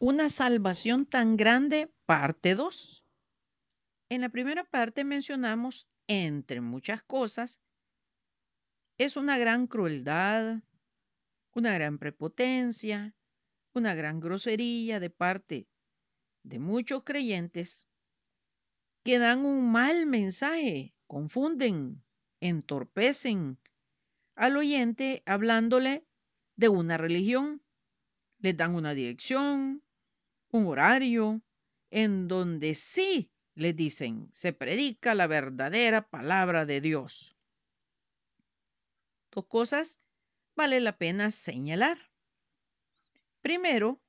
una salvación tan grande, parte 2. En la primera parte mencionamos, entre muchas cosas, es una gran crueldad, una gran prepotencia, una gran grosería de parte de muchos creyentes que dan un mal mensaje, confunden, entorpecen al oyente hablándole de una religión. Les dan una dirección, un horario, en donde sí les dicen, se predica la verdadera palabra de Dios. Dos cosas vale la pena señalar. Primero,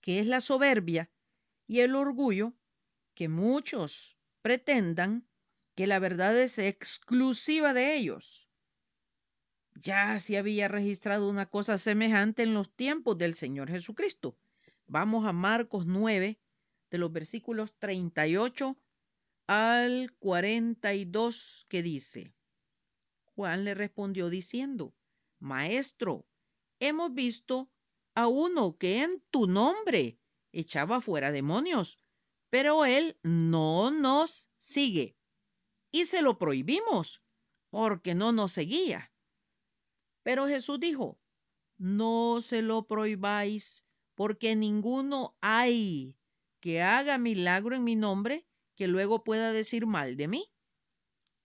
que es la soberbia y el orgullo que muchos pretendan que la verdad es exclusiva de ellos. Ya se había registrado una cosa semejante en los tiempos del Señor Jesucristo. Vamos a Marcos 9, de los versículos 38 al 42, que dice, Juan le respondió diciendo, Maestro, hemos visto a uno que en tu nombre echaba fuera demonios, pero él no nos sigue. Y se lo prohibimos porque no nos seguía. Pero Jesús dijo, no se lo prohibáis porque ninguno hay que haga milagro en mi nombre que luego pueda decir mal de mí.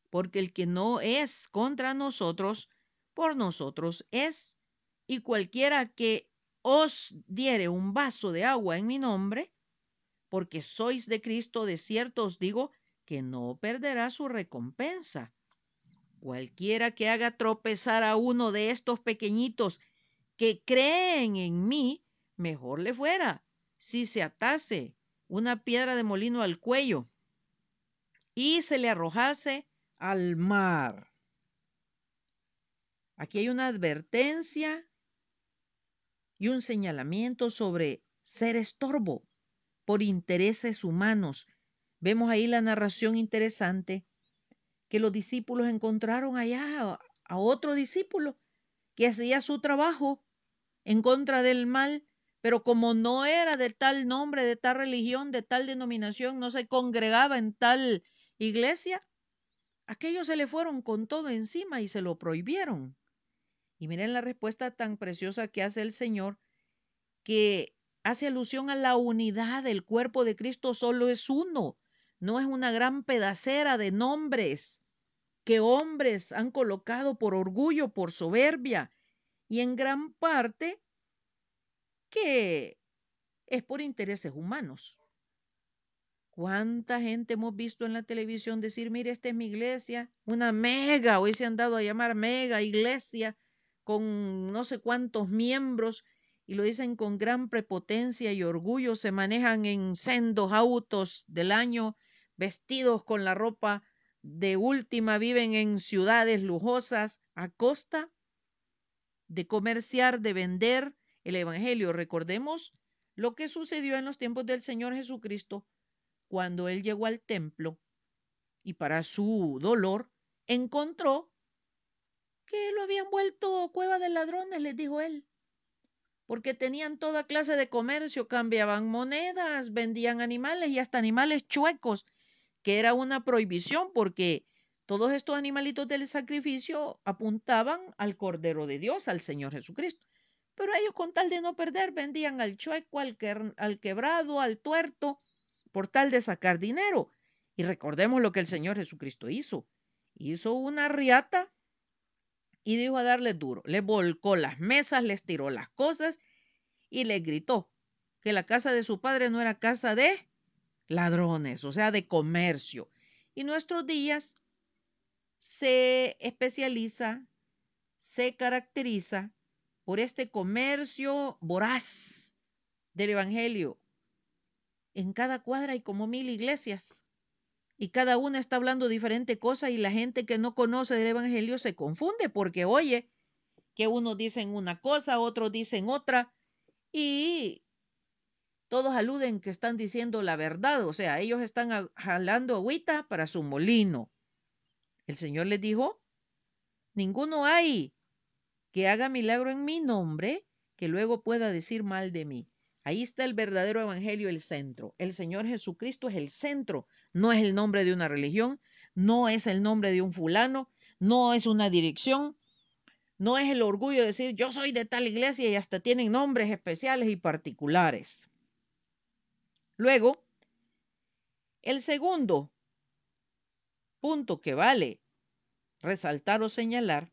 Porque el que no es contra nosotros, por nosotros es. Y cualquiera que os diere un vaso de agua en mi nombre, porque sois de Cristo, de cierto os digo que no perderá su recompensa. Cualquiera que haga tropezar a uno de estos pequeñitos que creen en mí, mejor le fuera si se atase una piedra de molino al cuello y se le arrojase al mar. Aquí hay una advertencia y un señalamiento sobre ser estorbo por intereses humanos. Vemos ahí la narración interesante que los discípulos encontraron allá a otro discípulo que hacía su trabajo en contra del mal, pero como no era de tal nombre, de tal religión, de tal denominación, no se congregaba en tal iglesia, aquellos se le fueron con todo encima y se lo prohibieron. Y miren la respuesta tan preciosa que hace el Señor, que hace alusión a la unidad del cuerpo de Cristo, solo es uno, no es una gran pedacera de nombres que hombres han colocado por orgullo, por soberbia, y en gran parte que es por intereses humanos. ¿Cuánta gente hemos visto en la televisión decir, mire, esta es mi iglesia, una mega, hoy se han dado a llamar mega iglesia, con no sé cuántos miembros y lo dicen con gran prepotencia y orgullo, se manejan en sendos autos del año, vestidos con la ropa de última, viven en ciudades lujosas a costa de comerciar, de vender el Evangelio. Recordemos lo que sucedió en los tiempos del Señor Jesucristo cuando Él llegó al templo y para su dolor encontró que lo habían vuelto cueva de ladrones, les dijo él, porque tenían toda clase de comercio, cambiaban monedas, vendían animales y hasta animales chuecos, que era una prohibición porque todos estos animalitos del sacrificio apuntaban al Cordero de Dios, al Señor Jesucristo. Pero ellos con tal de no perder vendían al chueco, al, al quebrado, al tuerto, por tal de sacar dinero. Y recordemos lo que el Señor Jesucristo hizo. Hizo una riata y dijo a darle duro. Le volcó las mesas, les tiró las cosas y le gritó que la casa de su padre no era casa de ladrones, o sea, de comercio. Y nuestros días se especializa, se caracteriza por este comercio voraz del Evangelio. En cada cuadra hay como mil iglesias y cada una está hablando diferente cosa y la gente que no conoce del Evangelio se confunde porque oye que unos dicen una cosa, otros dicen otra y todos aluden que están diciendo la verdad, o sea, ellos están jalando agüita para su molino. El Señor les dijo, ninguno hay que haga milagro en mi nombre que luego pueda decir mal de mí. Ahí está el verdadero evangelio, el centro. El Señor Jesucristo es el centro, no es el nombre de una religión, no es el nombre de un fulano, no es una dirección, no es el orgullo de decir yo soy de tal iglesia y hasta tienen nombres especiales y particulares. Luego, el segundo punto que vale resaltar o señalar,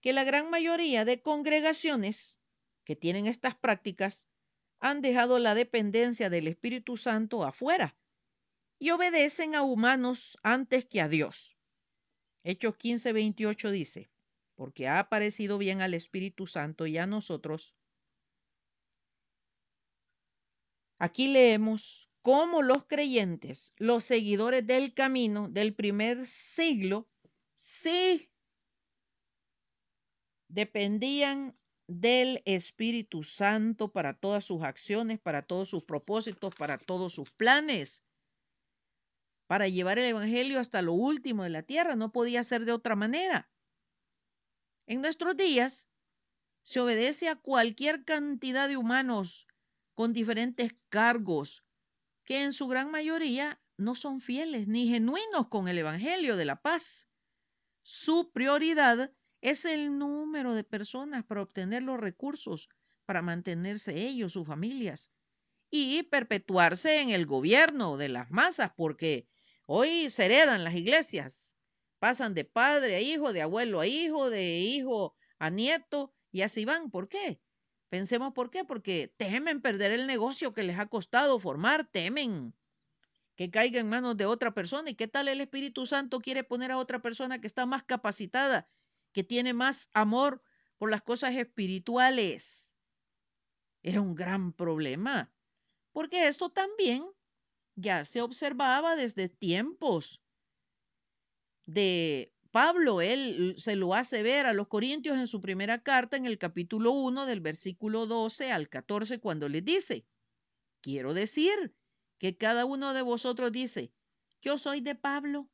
que la gran mayoría de congregaciones que tienen estas prácticas han dejado la dependencia del Espíritu Santo afuera y obedecen a humanos antes que a Dios. Hechos 15, 28 dice, porque ha parecido bien al Espíritu Santo y a nosotros. Aquí leemos cómo los creyentes, los seguidores del camino del primer siglo, sí dependían del Espíritu Santo para todas sus acciones, para todos sus propósitos, para todos sus planes, para llevar el Evangelio hasta lo último de la tierra. No podía ser de otra manera. En nuestros días se obedece a cualquier cantidad de humanos con diferentes cargos que en su gran mayoría no son fieles ni genuinos con el Evangelio de la paz. Su prioridad es el número de personas para obtener los recursos para mantenerse ellos, sus familias, y perpetuarse en el gobierno de las masas, porque hoy se heredan las iglesias Pasan de padre a hijo, de abuelo a hijo, de hijo a nieto y así van. ¿Por qué? Pensemos por qué. Porque temen perder el negocio que les ha costado formar, temen que caiga en manos de otra persona. ¿Y qué tal el Espíritu Santo quiere poner a otra persona que está más capacitada, que tiene más amor por las cosas espirituales? Es un gran problema, porque esto también ya se observaba desde tiempos de Pablo, él se lo hace ver a los Corintios en su primera carta, en el capítulo 1, del versículo 12 al 14, cuando les dice, quiero decir que cada uno de vosotros dice, yo soy de Pablo,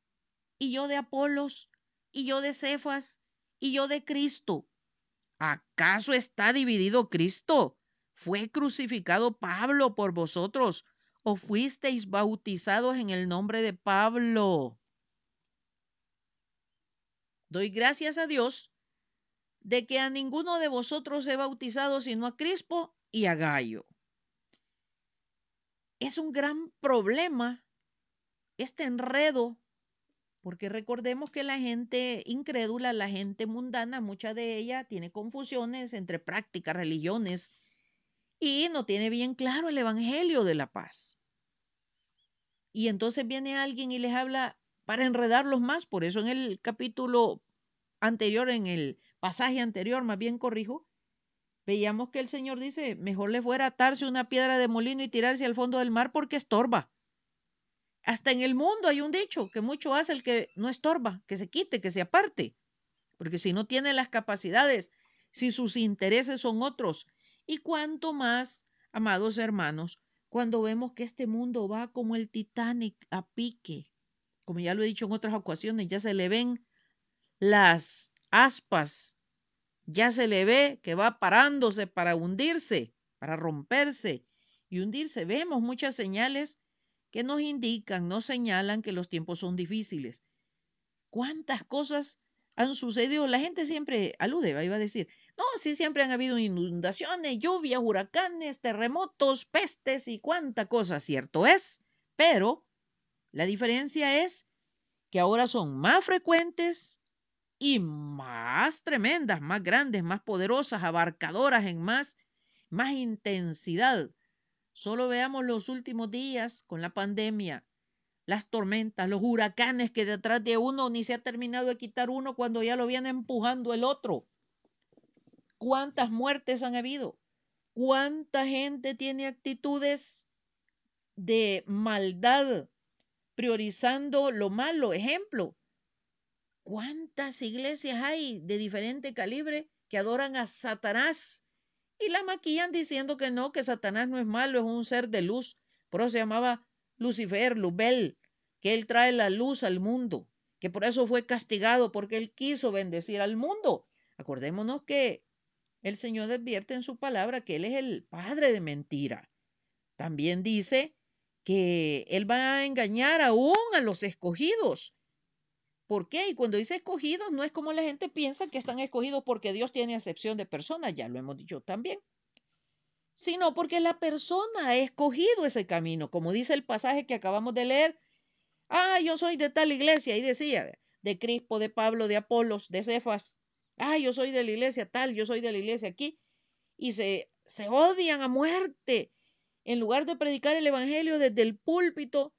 y yo de Apolos, y yo de Cefas, y yo de Cristo. ¿Acaso está dividido Cristo? ¿Fue crucificado Pablo por vosotros? ¿O fuisteis bautizados en el nombre de Pablo? Doy gracias a Dios de que a ninguno de vosotros he bautizado sino a Crispo y a Gallo. Es un gran problema este enredo, porque recordemos que la gente incrédula, la gente mundana, mucha de ella tiene confusiones entre prácticas, religiones y no tiene bien claro el Evangelio de la paz. Y entonces viene alguien y les habla para enredarlos más. Por eso en el capítulo anterior, en el pasaje anterior, más bien corrijo, veíamos que el Señor dice, mejor le fuera atarse una piedra de molino y tirarse al fondo del mar porque estorba. Hasta en el mundo hay un dicho que mucho hace el que no estorba, que se quite, que se aparte, porque si no tiene las capacidades, si sus intereses son otros, y cuanto más, amados hermanos, cuando vemos que este mundo va como el Titanic a pique, como ya lo he dicho en otras ocasiones, ya se le ven las aspas, ya se le ve que va parándose para hundirse, para romperse y hundirse. Vemos muchas señales que nos indican, nos señalan que los tiempos son difíciles. ¿Cuántas cosas han sucedido? La gente siempre alude, va a decir, no, sí siempre han habido inundaciones, lluvias, huracanes, terremotos, pestes y cuánta cosa, cierto es, pero la diferencia es que ahora son más frecuentes y más tremendas, más grandes, más poderosas, abarcadoras en más, más intensidad. Solo veamos los últimos días con la pandemia, las tormentas, los huracanes que detrás de uno ni se ha terminado de quitar uno cuando ya lo viene empujando el otro. ¿Cuántas muertes han habido? ¿Cuánta gente tiene actitudes de maldad priorizando lo malo. Ejemplo, ¿cuántas iglesias hay de diferente calibre que adoran a Satanás y la maquillan diciendo que no, que Satanás no es malo, es un ser de luz? Por eso se llamaba Lucifer, Lubel, que él trae la luz al mundo, que por eso fue castigado porque él quiso bendecir al mundo. Acordémonos que el Señor advierte en su palabra que Él es el padre de mentira. también dice que Él va a engañar aún a los escogidos. ¿Por qué? Y cuando dice escogidos, no es como la gente piensa que están escogidos porque Dios tiene acepción de personas, ya lo hemos dicho también, sino porque la persona ha escogido ese camino, como dice el pasaje que acabamos de leer. Ah, yo soy de tal iglesia, y decía, de Crispo, de Pablo, de Apolos, de Cefas. Ah, yo soy de la iglesia tal, yo soy de la iglesia aquí. Y se, se odian a muerte. En lugar de predicar el Evangelio desde el púlpito,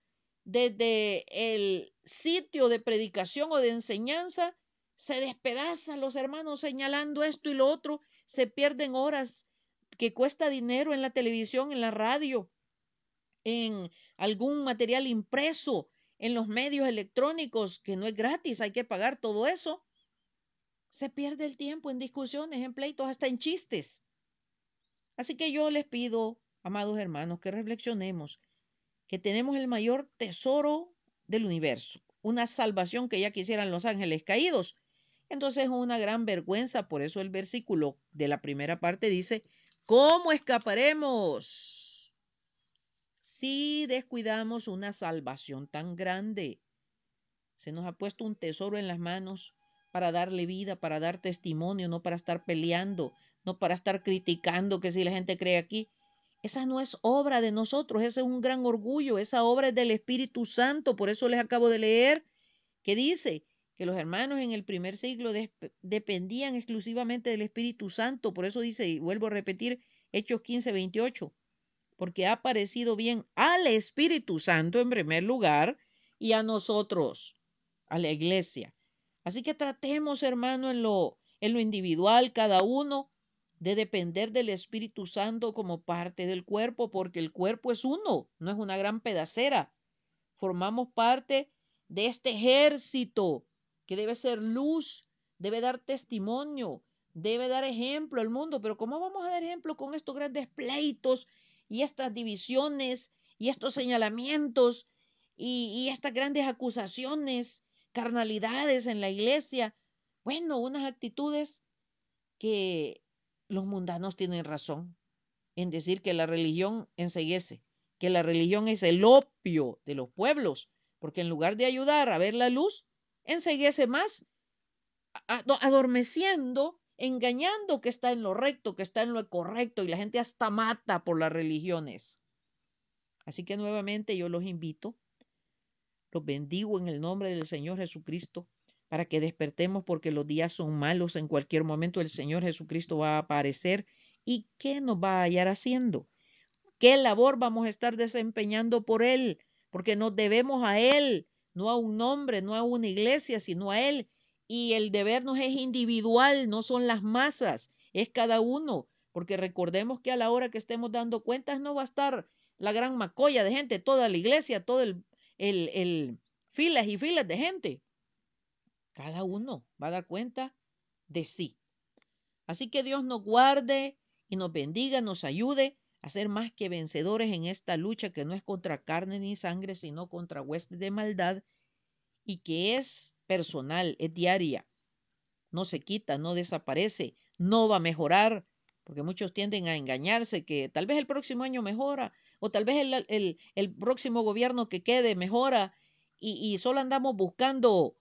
desde el sitio de predicación o de enseñanza, se despedazan los hermanos señalando esto y lo otro, se pierden horas que cuesta dinero en la televisión, en la radio, en algún material impreso, en los medios electrónicos, que no es gratis, hay que pagar todo eso. Se pierde el tiempo en discusiones, en pleitos, hasta en chistes. Así que yo les pido, amados hermanos, que reflexionemos que tenemos el mayor tesoro del universo, una salvación que ya quisieran los ángeles caídos. Entonces es una gran vergüenza, por eso el versículo de la primera parte dice, ¿cómo escaparemos si descuidamos una salvación tan grande? Se nos ha puesto un tesoro en las manos para darle vida, para dar testimonio, no para estar peleando, no para estar criticando que si la gente cree aquí, esa no es obra de nosotros, ese es un gran orgullo, esa obra es del Espíritu Santo. Por eso les acabo de leer que dice que los hermanos en el primer siglo dependían exclusivamente del Espíritu Santo. Por eso dice, y vuelvo a repetir, Hechos 15, 28, porque ha parecido bien al Espíritu Santo en primer lugar y a nosotros, a la iglesia. Así que tratemos, hermano, en lo, en lo individual, cada uno de depender del Espíritu Santo como parte del cuerpo, porque el cuerpo es uno, no es una gran pedacera. Formamos parte de este ejército que debe ser luz, debe dar testimonio, debe dar ejemplo al mundo. Pero ¿cómo vamos a dar ejemplo con estos grandes pleitos y estas divisiones y estos señalamientos y, y estas grandes acusaciones, carnalidades en la iglesia? Bueno, unas actitudes que los mundanos tienen razón en decir que la religión enseguece, que la religión es el opio de los pueblos, porque en lugar de ayudar a ver la luz, enseguece más, adormeciendo, engañando que está en lo recto, que está en lo correcto, y la gente hasta mata por las religiones. Así que nuevamente yo los invito, los bendigo en el nombre del Señor Jesucristo para que despertemos porque los días son malos. En cualquier momento el Señor Jesucristo va a aparecer. ¿Y qué nos va a hallar haciendo? ¿Qué labor vamos a estar desempeñando por Él? Porque nos debemos a Él, no a un nombre, no a una iglesia, sino a Él. Y el debernos es individual, no son las masas, es cada uno. Porque recordemos que a la hora que estemos dando cuentas no va a estar la gran macolla de gente, toda la iglesia, todo el, el, el filas y filas de gente. Cada uno va a dar cuenta de sí. Así que Dios nos guarde y nos bendiga, nos ayude a ser más que vencedores en esta lucha que no es contra carne ni sangre, sino contra huestes de maldad y que es personal, es diaria. No se quita, no desaparece, no va a mejorar, porque muchos tienden a engañarse que tal vez el próximo año mejora o tal vez el, el, próximo gobierno que quede mejora y, y solo andamos buscando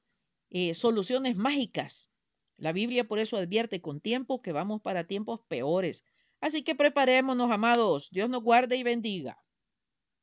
eh, soluciones mágicas. La Biblia por eso advierte con tiempo que vamos para tiempos peores. Así que preparémonos, amados. Dios nos guarde y bendiga.